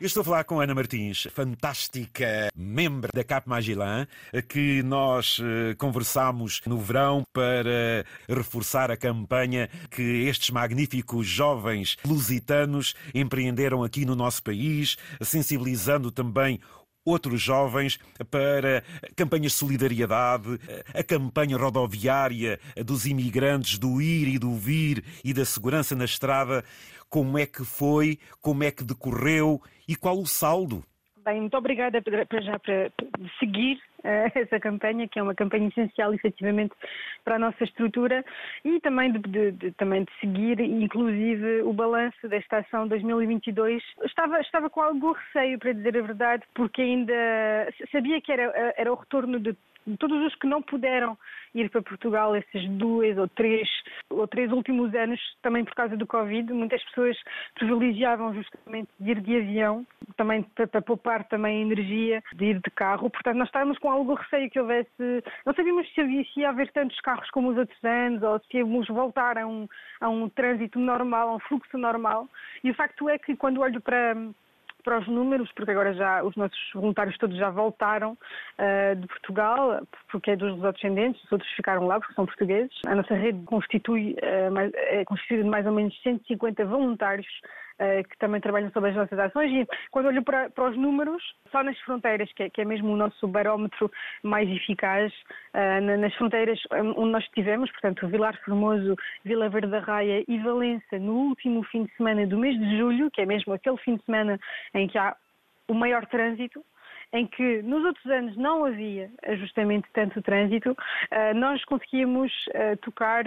Eu estou a falar com Ana Martins, fantástica membro da Cap Magilã, que nós eh, conversámos no verão para reforçar a campanha que estes magníficos jovens lusitanos empreenderam aqui no nosso país, sensibilizando também outros jovens para campanhas de solidariedade, a campanha rodoviária dos imigrantes, do ir e do vir e da segurança na estrada. Como é que foi, como é que decorreu e qual o saldo? Bem, muito obrigada para já para seguir uh, essa campanha, que é uma campanha essencial, efetivamente, para a nossa estrutura e também de, de, de, também de seguir, inclusive, o balanço desta ação 2022. Estava, estava com algum receio, para dizer a verdade, porque ainda sabia que era, era o retorno de todos os que não puderam ir para Portugal esses dois ou três ou três últimos anos, também por causa do Covid, muitas pessoas privilegiavam justamente ir de avião, também para, para poupar também energia, de ir de carro. Portanto, nós estávamos com algum receio que houvesse, não sabíamos se, havia, se ia haver tantos carros como os outros anos ou se íamos voltar a um, a um trânsito normal, a um fluxo normal. E o facto é que quando olho para para os números, porque agora já os nossos voluntários todos já voltaram uh, de Portugal, porque é dos descendentes, os outros ficaram lá porque são portugueses. A nossa rede constitui, uh, mais, é constituída de mais ou menos 150 voluntários que também trabalham sobre as nossas ações. E quando olho para, para os números, só nas fronteiras, que é, que é, mesmo o nosso barómetro mais eficaz, nas fronteiras onde nós estivemos, portanto, Vilar Formoso, Vila Verde da Raia e Valença, no último fim de semana do mês de julho, que é mesmo aquele fim de semana em que há o maior trânsito, em que nos outros anos não havia justamente tanto trânsito, eh, nós conseguíamos eh, tocar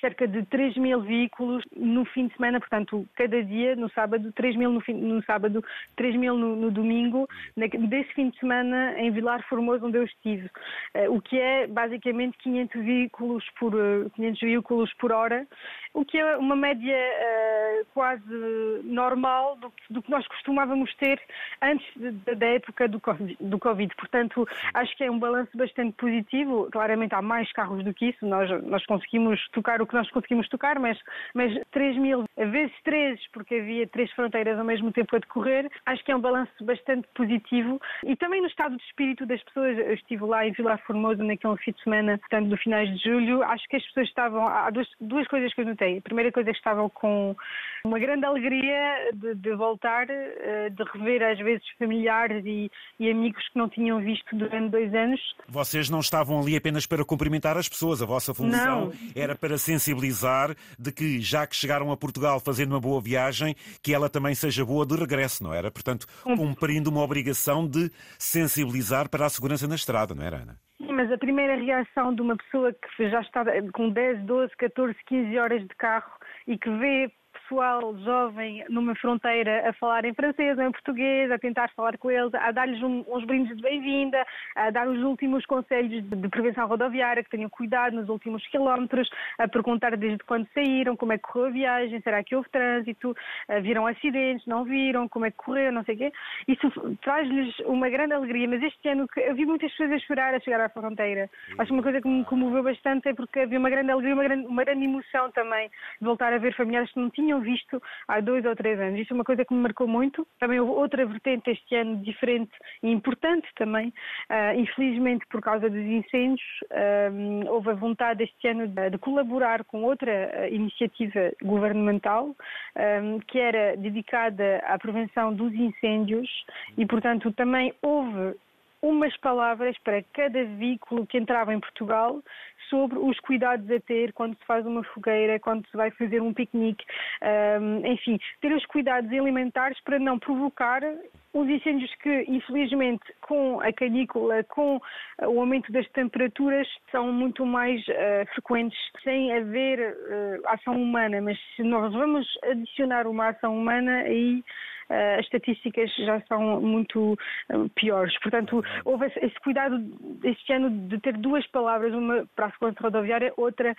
cerca de 3 mil veículos no fim de semana, portanto, cada dia, no sábado, 3 mil no, fim, no sábado, 3 mil no, no, domingo, desse fim de semana em Vilar Formoso, onde eu estive, uh, o que é basicamente 500 veículos por, uh, eh, 500 veículos por hora, o que é uma média uh, quase normal do, do, que nós costumávamos ter antes de, da época do COVID, do COVID. Portanto, acho que é um balanço bastante positivo. Claramente há mais carros do que isso, nós, nós conseguimos tocar o que nós conseguimos tocar, mas, mas 3 mil vezes 3, porque havia três fronteiras ao mesmo tempo a decorrer, acho que é um balanço bastante positivo e também no estado de espírito das pessoas. Eu estive lá em Vilar Formoso naquele fim de semana, portanto, no finais de julho, acho que as pessoas estavam. Há duas, duas coisas que eu notei. A primeira coisa é que estavam com uma grande alegria de, de voltar, eh, de rever às vezes familiares e, e amigos que não tinham visto durante dois anos. Vocês não estavam ali apenas para cumprimentar as pessoas, a vossa função não. era para sensibilizar de que, já que chegaram a Portugal fazendo uma boa viagem, que ela também seja boa de regresso, não era? Portanto, cumprindo uma obrigação de sensibilizar para a segurança na estrada, não era, Ana? Sim, mas a primeira reação de uma pessoa que já está com 10, 12, 14, 15 horas de carro e que vê pessoal jovem numa fronteira a falar em francês ou em português, a tentar falar com eles, a dar-lhes um, uns brindes de bem-vinda, a dar os últimos conselhos de, de, prevenção rodoviária, que tenham cuidado nos últimos quilómetros, a perguntar desde quando saíram, como é que correu a viagem, será que houve trânsito, viram acidentes, não viram, como é que correu, não sei o quê. Isso traz-lhes uma grande alegria, mas este ano eu vi muitas pessoas a chorar a chegar à fronteira. Acho uma coisa que me comoveu bastante é porque havia uma grande alegria, uma grande, uma grande emoção também de voltar a ver familiares que não tinham tinham visto há dois ou três anos. Isso é uma coisa que me marcou muito. Também houve outra vertente este ano diferente e importante também. Uh, infelizmente, por causa dos incêndios, uh, houve a vontade este ano de, de colaborar com outra uh, iniciativa governamental que era dedicada à prevenção dos incêndios e, portanto, também houve umas palavras para cada veículo que entrava em Portugal sobre os cuidados a ter quando se faz uma fogueira, quando se vai fazer um piquenique, um, enfim, ter os cuidados alimentares para não provocar os incêndios que, infelizmente, com a canícula, com o aumento das temperaturas, são muito mais uh, frequentes, sem haver uh, ação humana. Mas se nós vamos adicionar uma ação humana, aí as estatísticas já são muito piores. Portanto, houve esse cuidado este ano de ter duas palavras, uma para a segurança rodoviária, outra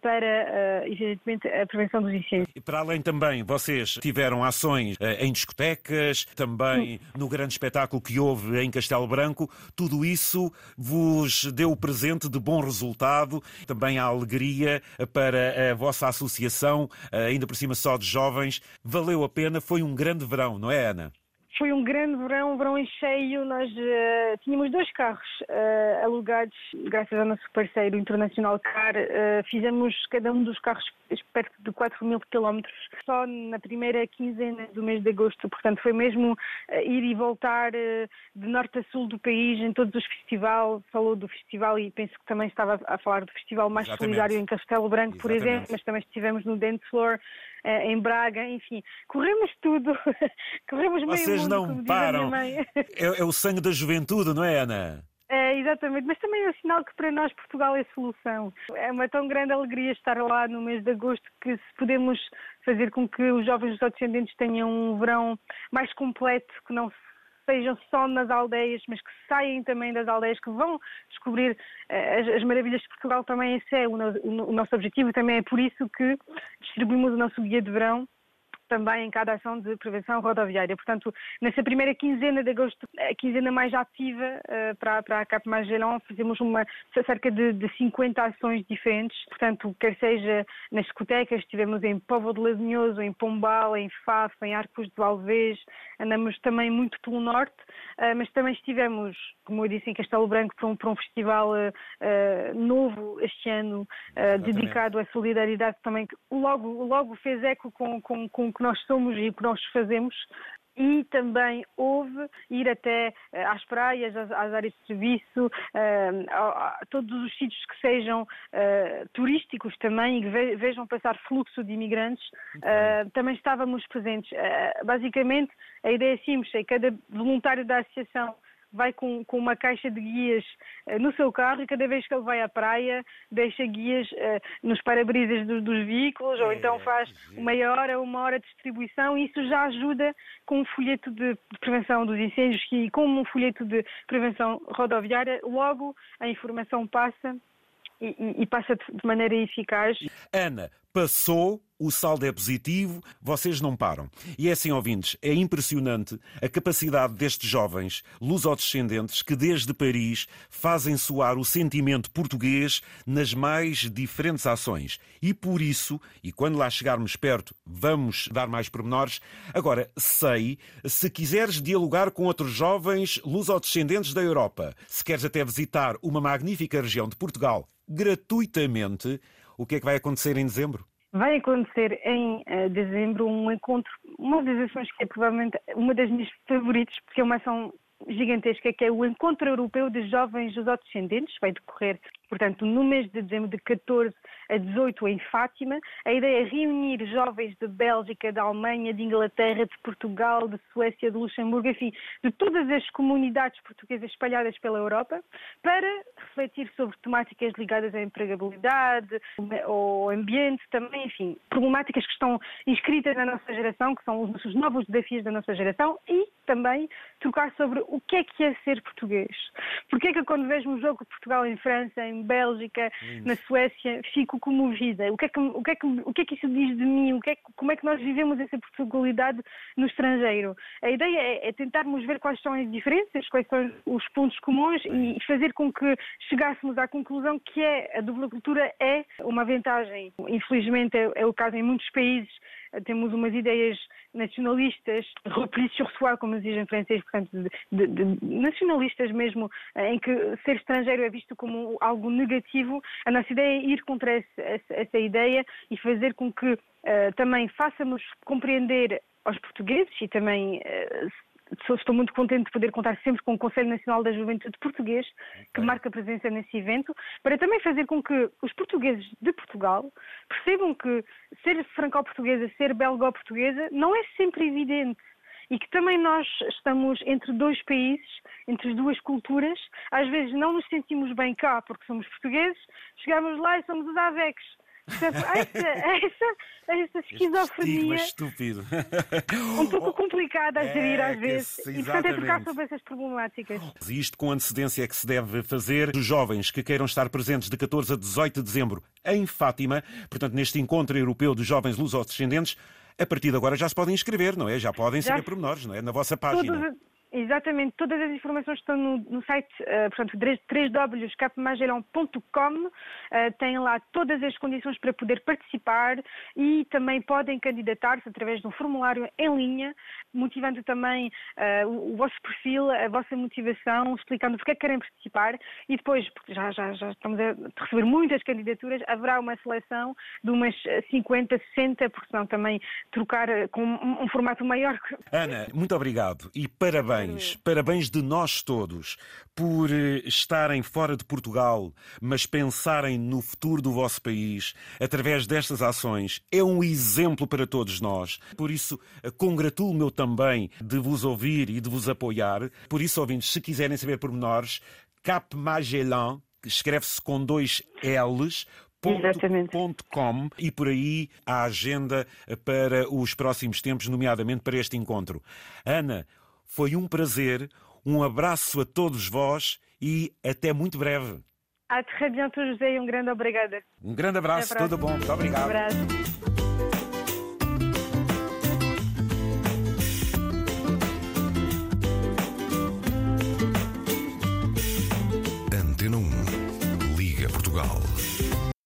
para, evidentemente, a prevenção dos incêndios. E para além também, vocês tiveram ações em discotecas, também no grande espetáculo que houve em Castelo Branco. Tudo isso vos deu o presente de bom resultado, também a alegria para a vossa associação, ainda por cima só de jovens. Valeu a pena, foi um grande verão, não é, Ana? Foi um grande verão, um verão em cheio. Nós uh, tínhamos dois carros uh, alugados, graças ao nosso parceiro Internacional Car. Uh, fizemos cada um dos carros perto de 4 mil quilómetros só na primeira quinzena do mês de agosto. Portanto, foi mesmo ir e voltar de norte a sul do país em todos os festivais. Falou do festival e penso que também estava a falar do festival mais Exatamente. solidário em Castelo Branco, Exatamente. por exemplo, mas também estivemos no Dance Floor em Braga, enfim, corremos tudo, corremos meio Vocês mundo, não param. É, é, o sangue da juventude, não é, Ana? É, exatamente, mas também é um sinal que para nós Portugal é solução. É uma tão grande alegria estar lá no mês de agosto que se podemos fazer com que os jovens dos descendentes tenham um verão mais completo, que não sejam só nas aldeias, mas que saem também das aldeias, que vão descobrir uh, as, as, maravilhas de Portugal. Também esse é o, o, o nosso objetivo e também é por isso que distribuímos o nosso guia de verão também em cada ação de prevenção rodoviária. Portanto, nessa primeira quinzena de agosto, a quinzena mais ativa uh, para, para a CAP Magellan, fizemos uma, cerca de, de 50 ações diferentes. Portanto, quer seja nas discotecas, estivemos em Povo de Ladinhoso, em Pombal, em Faf, em Arcos de Valvez, andamos também muito pelo norte, uh, mas também estivemos, como eu disse, em Castelo Branco para um, para um festival uh, novo este ano, dedicado à solidariedade também, que logo, logo fez eco com, com, com que nós somos e o que nós fazemos e também houve ir até eh, às praias, às, às áreas de serviço, uh, a, a, todos os sítios que sejam uh, turísticos também e que vejam passar fluxo de imigrantes. Também estávamos presentes. basicamente, a ideia é simples, é cada voluntário da associação vai com, com uma caixa de guias uh, no seu carro e cada vez que ele vai à praia deixa guias uh, nos para-brisas do, dos veículos é, ou então faz é. meia hora, uma hora de distribuição e isso já ajuda com um folheto de, prevenção dos incêndios e com um folheto de prevenção rodoviária, logo a informação passa e, e, e passa de maneira eficaz. Ana, passou, o saldo é positivo, vocês não param. E é assim, ouvintes, é impressionante a capacidade destes jovens lusodescendentes que desde Paris fazem soar o sentimento português nas mais diferentes ações. E por isso, e quando lá chegarmos perto, vamos dar mais pormenores. Agora, sei, se quiseres dialogar com outros jovens lusodescendentes da Europa, se queres até visitar uma magnífica região de Portugal gratuitamente, o que é que vai acontecer em dezembro? Vai acontecer em uh, dezembro um encontro, uma das ações que é provavelmente uma das minhas favoritas, porque é uma ação gigantesca, que é o Encontro Europeu de Jovens Lusodescendentes, vai decorrer, portanto, no mês de dezembro, de 14 a 18, em Fátima. A ideia é reunir jovens de Bélgica, da Alemanha, de Inglaterra, de Portugal, de Suécia, de Luxemburgo, enfim, de todas as comunidades portuguesas espalhadas pela Europa, para refletir sobre temáticas ligadas à empregabilidade, ao ambiente também, enfim, problemáticas que estão inscritas na nossa geração, que são os novos desafios da nossa geração, e também trocar sobre o que é que é ser português. Porque é que quando vejo um jogo de Portugal em França, em Bélgica, Lindo. na Suécia, fico comovida? O que, é que, o, que é que, o que é que isso diz de mim? O que é, como é que nós vivemos essa Portugalidade no estrangeiro? A ideia é, é tentarmos ver quais são as diferenças, quais são os pontos comuns e fazer com que chegássemos à conclusão que é, a dupla cultura é uma vantagem. Infelizmente é, é o caso em muitos países temos umas ideias nacionalistas, repli sur soi, como se diz em francês, portanto, de, de, nacionalistas mesmo, em que ser estrangeiro é visto como algo negativo. A nossa ideia é ir contra essa, essa ideia e fazer com que uh, também façamos compreender aos portugueses e também uh, estou muito contente de poder contar sempre com o Conselho Nacional da Juventude Português, que marca presença nesse evento, para também fazer com que os portugueses de Portugal percebam que ser franco-portuguesa, ser belgo-portuguesa, não é sempre evidente. E que também nós estamos entre dois países, entre as duas culturas, às vezes não nos sentimos bem cá porque somos portugueses, chegamos lá e somos os avex. Portanto, essa, essa, essa esquizofrenia. estúpido. Um pouco complicada a gerir é, às vezes. e, portanto, é tocar sobre essas problemáticas. E isto com antecedência é que se deve fazer. Os jovens que queiram estar presentes de 14 a 18 de dezembro em Fátima, portanto, neste encontro europeu de jovens lusodescendentes, a partir de agora já se podem inscrever, não é? Já podem saber pormenores, não é? Na vossa página. Todos Exatamente, todas as informações estão no, no site, uh, portanto, www.capmagelão.com, uh, têm lá todas as condições para poder participar e também podem candidatar-se através de um formulário em linha, motivando também uh, o, o, vosso perfil, a vossa motivação, explicando porque é que querem participar e depois, porque já, já, já estamos a receber muitas candidaturas, haverá uma seleção de umas 50, 60, porque senão também trocar com um, um formato maior. Ana, muito obrigado e parabéns parabéns, parabéns de nós todos por eh, estarem fora de Portugal, mas pensarem no futuro do vosso país através destas ações. É um exemplo para todos nós. Por isso, eh, congratulo-me também de vos ouvir e de vos apoiar. Por isso, ouvintes, se quiserem saber pormenores, Cap Magellan, que escreve-se com dois L's, Com, e por aí a agenda para os próximos tempos, nomeadamente para este encontro. Ana, foi um prazer, um abraço a todos vós e até muito breve. À très bientôt, José, e um grande obrigada. Um grande abraço, tudo bom, muito obrigado. Um abraço. Antena 1, Liga Portugal.